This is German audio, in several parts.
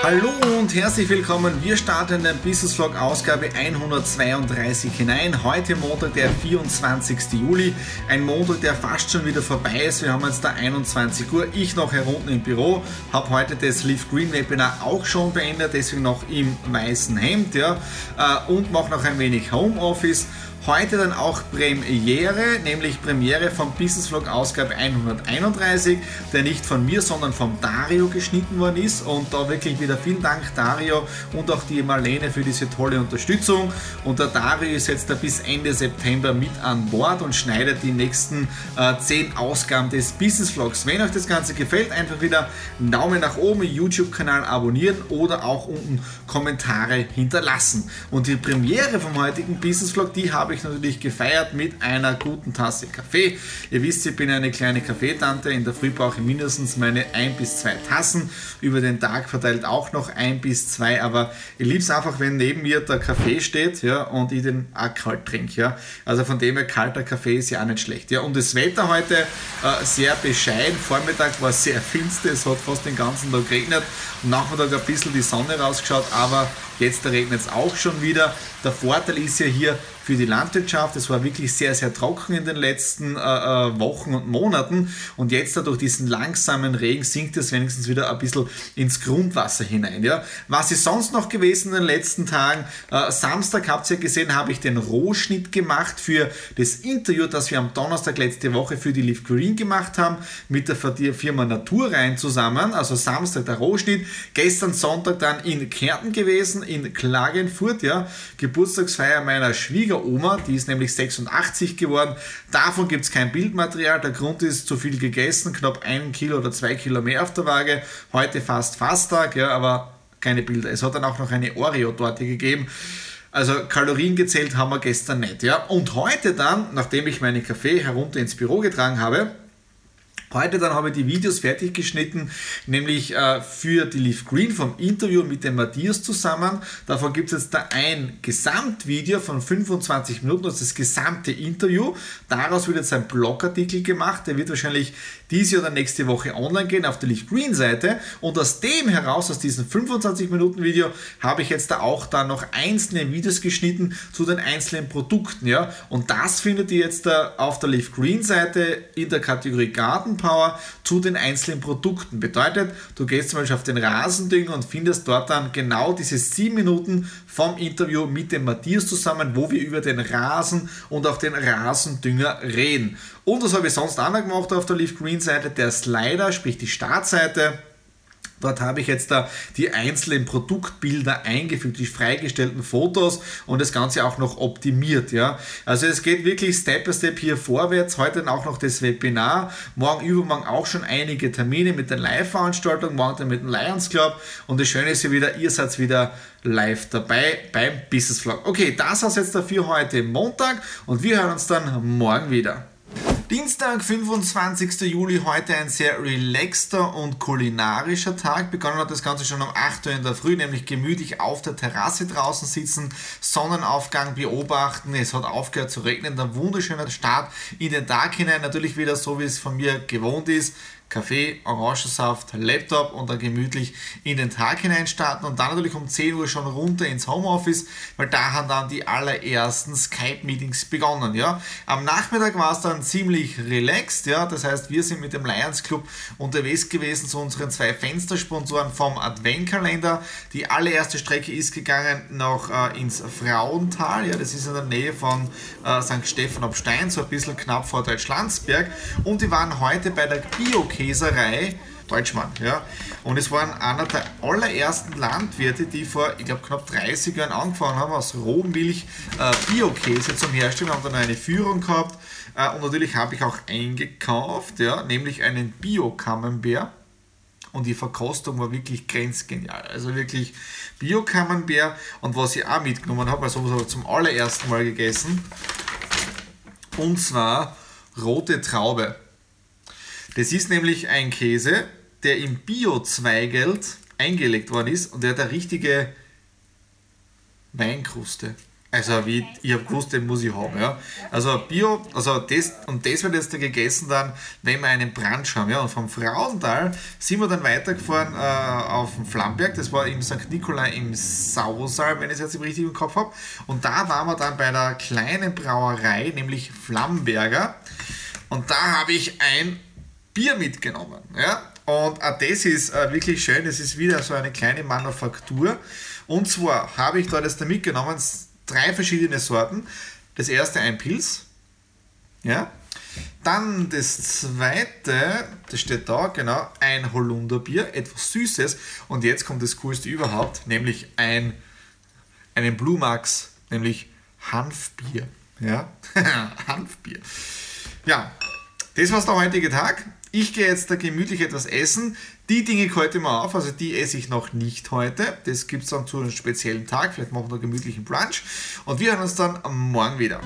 Hallo und herzlich willkommen. Wir starten in den Business Vlog Ausgabe 132 hinein. Heute Montag, der 24. Juli. Ein Montag, der fast schon wieder vorbei ist. Wir haben jetzt da 21 Uhr. Ich noch herunten im Büro. Habe heute das Leaf Green Webinar auch schon beendet, deswegen noch im weißen Hemd. Ja, äh, und mache noch ein wenig Homeoffice. Heute dann auch Premiere, nämlich Premiere vom Business Vlog Ausgabe 131, der nicht von mir, sondern vom Dario geschnitten worden ist. Und da wirklich wieder vielen Dank, Dario und auch die Marlene für diese tolle Unterstützung. Und der Dario ist jetzt da bis Ende September mit an Bord und schneidet die nächsten äh, 10 Ausgaben des Business Vlogs. Wenn euch das Ganze gefällt, einfach wieder einen Daumen nach oben, YouTube-Kanal abonnieren oder auch unten Kommentare hinterlassen. Und die Premiere vom heutigen Business Vlog, die habe ich ich natürlich gefeiert mit einer guten Tasse Kaffee. Ihr wisst, ich bin eine kleine Kaffeetante. In der Früh brauche ich mindestens meine ein bis zwei Tassen. Über den Tag verteilt auch noch ein bis zwei. Aber ich liebe es einfach, wenn neben mir der Kaffee steht ja, und ich den auch kalt trinke. Ja. Also von dem her, kalter Kaffee ist ja auch nicht schlecht. Ja. Und das Wetter heute äh, sehr bescheiden. Vormittag war sehr finster. Es hat fast den ganzen Tag geregnet. Nachmittag ein bisschen die Sonne rausgeschaut. Aber jetzt regnet es auch schon wieder. Der Vorteil ist ja hier, für die Landwirtschaft. Es war wirklich sehr, sehr trocken in den letzten äh, äh Wochen und Monaten und jetzt durch diesen langsamen Regen sinkt es wenigstens wieder ein bisschen ins Grundwasser hinein. Ja? Was ist sonst noch gewesen in den letzten Tagen? Äh, Samstag habt ihr gesehen, habe ich den Rohschnitt gemacht für das Interview, das wir am Donnerstag letzte Woche für die Leaf Green gemacht haben mit der Firma Naturrein zusammen. Also Samstag der Rohschnitt, gestern Sonntag dann in Kärnten gewesen, in Klagenfurt, ja, Geburtstagsfeier meiner Schwieger Oma, die ist nämlich 86 geworden. Davon gibt es kein Bildmaterial. Der Grund ist zu viel gegessen, knapp ein Kilo oder zwei Kilo mehr auf der Waage. Heute fast Fasttag, ja, aber keine Bilder. Es hat dann auch noch eine Oreo-Torte gegeben. Also Kalorien gezählt haben wir gestern nicht. Ja. Und heute dann, nachdem ich meinen Kaffee herunter ins Büro getragen habe, Heute dann habe ich die Videos fertig geschnitten, nämlich äh, für die Leaf Green vom Interview mit dem Matthias zusammen. Davon gibt es jetzt da ein Gesamtvideo von 25 Minuten, das ist das gesamte Interview. Daraus wird jetzt ein Blogartikel gemacht, der wird wahrscheinlich diese oder nächste Woche online gehen auf der Leaf Green Seite. Und aus dem heraus, aus diesem 25 Minuten Video, habe ich jetzt da auch dann noch einzelne Videos geschnitten zu den einzelnen Produkten. Ja? Und das findet ihr jetzt da auf der Leaf Green Seite in der Kategorie Garten Power zu den einzelnen Produkten. Bedeutet, du gehst zum Beispiel auf den Rasendünger und findest dort dann genau diese sieben Minuten vom Interview mit dem Matthias zusammen, wo wir über den Rasen und auch den Rasendünger reden. Und was habe ich sonst auch noch gemacht auf der Leaf Green Seite? Der Slider, sprich die Startseite Dort habe ich jetzt da die einzelnen Produktbilder eingefügt, die freigestellten Fotos und das Ganze auch noch optimiert. Ja. Also es geht wirklich Step by Step hier vorwärts. Heute dann auch noch das Webinar. Morgen, übermorgen auch schon einige Termine mit der Live-Veranstaltung, morgen dann mit dem Lions Club. Und das Schöne ist ja wieder, ihr seid wieder live dabei beim Business Vlog. Okay, das war's jetzt dafür heute Montag und wir hören uns dann morgen wieder. Dienstag, 25. Juli, heute ein sehr relaxter und kulinarischer Tag. Begonnen hat das Ganze schon um 8 Uhr in der Früh, nämlich gemütlich auf der Terrasse draußen sitzen, Sonnenaufgang beobachten. Es hat aufgehört zu regnen, ein wunderschöner Start in den Tag hinein. Natürlich wieder so, wie es von mir gewohnt ist. Kaffee, Orangensaft, Laptop und dann gemütlich in den Tag hinein starten und dann natürlich um 10 Uhr schon runter ins Homeoffice, weil da haben dann die allerersten Skype-Meetings begonnen. Ja. Am Nachmittag war es dann ziemlich relaxed, ja. das heißt, wir sind mit dem Lions Club unterwegs gewesen zu unseren zwei Fenstersponsoren vom Adventkalender. Die allererste Strecke ist gegangen noch äh, ins Frauental, ja. das ist in der Nähe von äh, St. Stephan ob Stein, so ein bisschen knapp vor Deutschlandsberg und die waren heute bei der Bio Bio-Käserei Deutschmann. Ja. Und es waren einer der allerersten Landwirte, die vor, ich glaube, knapp 30 Jahren angefangen haben, aus Rohmilch äh, Bio-Käse zum Herstellen, haben dann eine Führung gehabt. Äh, und natürlich habe ich auch eingekauft, ja, nämlich einen Bio-Camembert. Und die Verkostung war wirklich grenzgenial. Also wirklich Bio-Camembert. Und was ich auch mitgenommen habe, also habe ich zum allerersten Mal gegessen. Und zwar rote Traube. Das ist nämlich ein Käse, der im Bio-Zweigelt eingelegt worden ist und der hat eine richtige Weinkruste. Also wie, ich habe gewusst, den muss ich haben. Ja. Also Bio, also das, und das wird jetzt da gegessen dann, wenn wir einen Brunch haben. Ja. Und vom Frauental sind wir dann weitergefahren äh, auf den Flamberg, das war im St. Nikolai im Sausaal, wenn ich es jetzt im Kopf habe. Und da waren wir dann bei der kleinen Brauerei, nämlich Flamberger. Und da habe ich ein Bier mitgenommen. Ja. Und auch das ist äh, wirklich schön, es ist wieder so eine kleine Manufaktur. Und zwar habe ich dort jetzt da mitgenommen, drei verschiedene Sorten. Das erste ein Pilz. Ja. Dann das zweite, das steht da, genau, ein Holunderbier, etwas Süßes. Und jetzt kommt das Coolste überhaupt, nämlich ein, einen Blue Max, nämlich Hanfbier. Ja, Hanfbier. Ja, das war der heutige Tag. Ich gehe jetzt da gemütlich etwas essen. Die Dinge ich heute mal auf, also die esse ich noch nicht heute. Das gibt es dann zu einem speziellen Tag. Vielleicht machen wir einen gemütlichen Brunch. Und wir hören uns dann morgen wieder.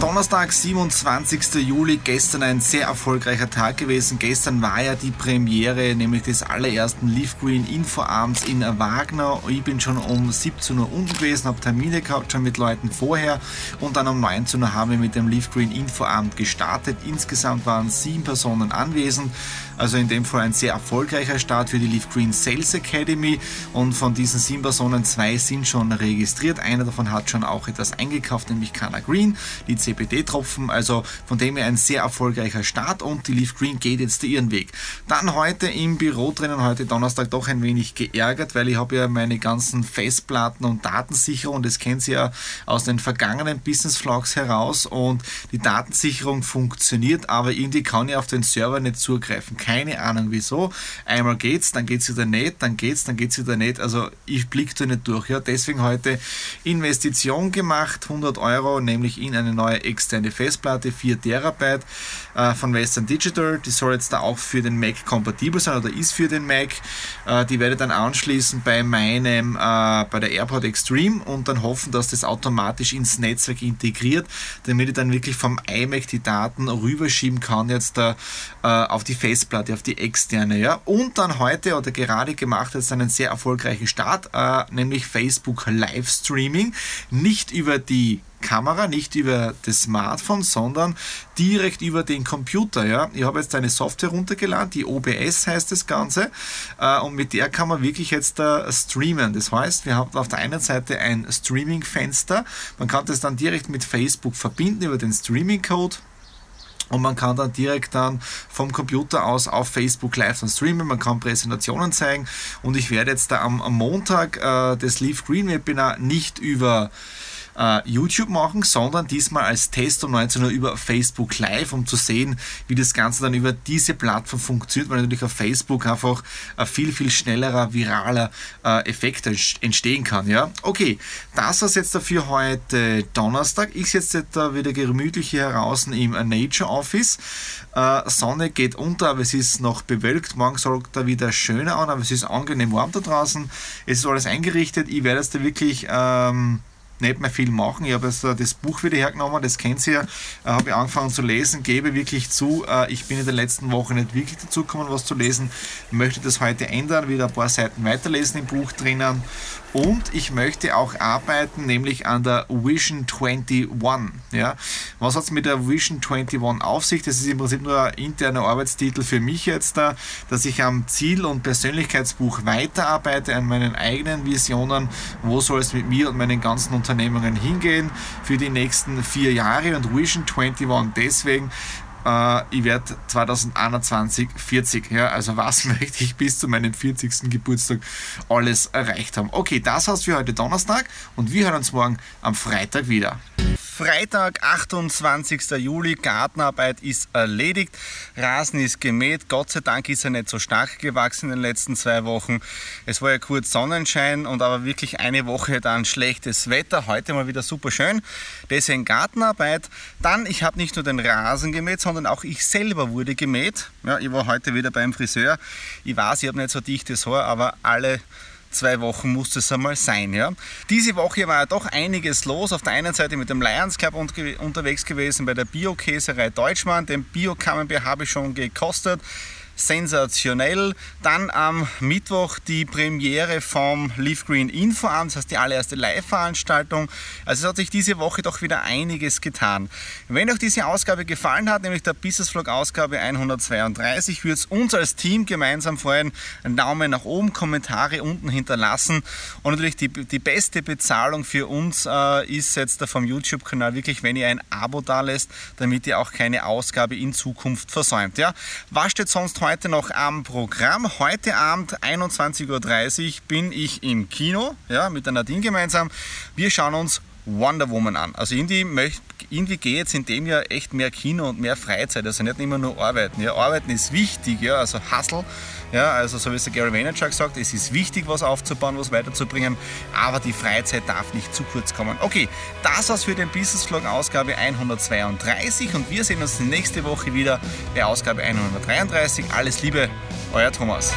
Donnerstag, 27. Juli, gestern ein sehr erfolgreicher Tag gewesen. Gestern war ja die Premiere, nämlich des allerersten Leaf Green Infoabends in Wagner. Ich bin schon um 17 Uhr unten gewesen, habe Termine gehabt, schon mit Leuten vorher und dann um 19 Uhr haben wir mit dem Leaf Green Infoabend gestartet. Insgesamt waren sieben Personen anwesend, also in dem Fall ein sehr erfolgreicher Start für die Leaf Green Sales Academy und von diesen sieben Personen zwei sind schon registriert. Einer davon hat schon auch etwas eingekauft, nämlich Kana Green. Die CBD-Tropfen. Also von dem her ein sehr erfolgreicher Start und die Leaf Green geht jetzt ihren Weg. Dann heute im Büro drinnen, heute Donnerstag doch ein wenig geärgert, weil ich habe ja meine ganzen Festplatten und Datensicherung, das kennt ihr ja aus den vergangenen Business Vlogs heraus und die Datensicherung funktioniert, aber irgendwie kann ich auf den Server nicht zugreifen. Keine Ahnung wieso. Einmal geht's, dann geht's wieder nicht, dann geht's, dann geht's wieder nicht. Also ich blicke da nicht durch. Ja, deswegen heute Investition gemacht, 100 Euro, nämlich in eine neue externe Festplatte, 4 Terabyte äh, von Western Digital. Die soll jetzt da auch für den Mac kompatibel sein oder ist für den Mac. Äh, die werde ich dann anschließen bei meinem, äh, bei der AirPod Extreme und dann hoffen, dass das automatisch ins Netzwerk integriert, damit ich dann wirklich vom iMac die Daten rüberschieben kann jetzt da äh, auf die Festplatte, auf die externe. Ja? Und dann heute oder gerade gemacht jetzt einen sehr erfolgreichen Start, äh, nämlich Facebook Livestreaming. Nicht über die Kamera, nicht über das Smartphone, sondern direkt über den Computer. Ja? Ich habe jetzt eine Software runtergeladen, die OBS heißt das Ganze, äh, und mit der kann man wirklich jetzt äh, streamen. Das heißt, wir haben auf der einen Seite ein Streaming-Fenster, man kann das dann direkt mit Facebook verbinden über den Streaming-Code. Und man kann dann direkt dann vom Computer aus auf Facebook live dann streamen, man kann Präsentationen zeigen. Und ich werde jetzt da am, am Montag äh, das Leaf Green Webinar nicht über äh, YouTube machen, sondern diesmal als Test um 19 Uhr über Facebook Live, um zu sehen, wie das Ganze dann über diese Plattform funktioniert, weil natürlich auf Facebook einfach ein viel, viel schnellerer, viraler äh, Effekt entstehen kann. Ja? Okay, das war jetzt dafür heute Donnerstag. Ich sitze da wieder gemütlich hier heraus im Nature Office. Äh, Sonne geht unter, aber es ist noch bewölkt. Morgen soll da wieder schöner an, aber es ist angenehm warm da draußen. Es ist alles eingerichtet. Ich werde jetzt da wirklich ähm, nicht mehr viel machen. Ich habe jetzt das Buch wieder hergenommen, das kennt ihr ja, äh, habe ich angefangen zu lesen, gebe wirklich zu, äh, ich bin in den letzten Wochen nicht wirklich dazu gekommen, was zu lesen, möchte das heute ändern, wieder ein paar Seiten weiterlesen im Buch drinnen und ich möchte auch arbeiten, nämlich an der Vision 21. Ja. Was hat es mit der Vision 21 auf sich? Das ist im Prinzip nur ein interner Arbeitstitel für mich jetzt da, dass ich am Ziel- und Persönlichkeitsbuch weiterarbeite, an meinen eigenen Visionen, wo soll es mit mir und meinen ganzen Unternehmungen hingehen für die nächsten vier Jahre und Vision 21 deswegen, äh, ich werde 2021 40. Ja, also was möchte ich bis zu meinem 40. Geburtstag alles erreicht haben? Okay, das war's für heute Donnerstag und wir hören uns morgen am Freitag wieder. Freitag, 28. Juli. Gartenarbeit ist erledigt. Rasen ist gemäht. Gott sei Dank ist er nicht so stark gewachsen in den letzten zwei Wochen. Es war ja kurz Sonnenschein und aber wirklich eine Woche dann schlechtes Wetter. Heute mal wieder super schön. Deswegen Gartenarbeit. Dann, ich habe nicht nur den Rasen gemäht, sondern auch ich selber wurde gemäht. Ja, ich war heute wieder beim Friseur. Ich weiß, ich habe nicht so dichtes Haar, aber alle zwei Wochen muss es einmal sein. Ja. Diese Woche war ja doch einiges los. Auf der einen Seite mit dem Lions Club unterwegs gewesen bei der Bio-Käserei Deutschmann. Den Bio-Camembert habe ich schon gekostet sensationell. Dann am Mittwoch die Premiere vom Leaf Green Info an, das heißt die allererste Live-Veranstaltung. Also es hat sich diese Woche doch wieder einiges getan. Wenn euch diese Ausgabe gefallen hat, nämlich der Business Vlog Ausgabe 132, würde es uns als Team gemeinsam freuen, einen Daumen nach oben, Kommentare unten hinterlassen und natürlich die, die beste Bezahlung für uns äh, ist jetzt vom YouTube-Kanal wirklich, wenn ihr ein Abo da lässt, damit ihr auch keine Ausgabe in Zukunft versäumt. Ja? Was steht sonst heute heute noch am Programm. Heute Abend 21.30 Uhr bin ich im Kino ja, mit der Nadine gemeinsam. Wir schauen uns Wonder Woman an. Also irgendwie, möcht, irgendwie geht jetzt in dem Jahr echt mehr Kino und mehr Freizeit. Also nicht immer nur arbeiten. Ja, arbeiten ist wichtig, ja, also Hustle. Ja, also so wie es der Gary Vaynerchuk sagt, es ist wichtig, was aufzubauen, was weiterzubringen, aber die Freizeit darf nicht zu kurz kommen. Okay, das war's für den Business Vlog Ausgabe 132 und wir sehen uns nächste Woche wieder bei Ausgabe 133. Alles Liebe, euer Thomas.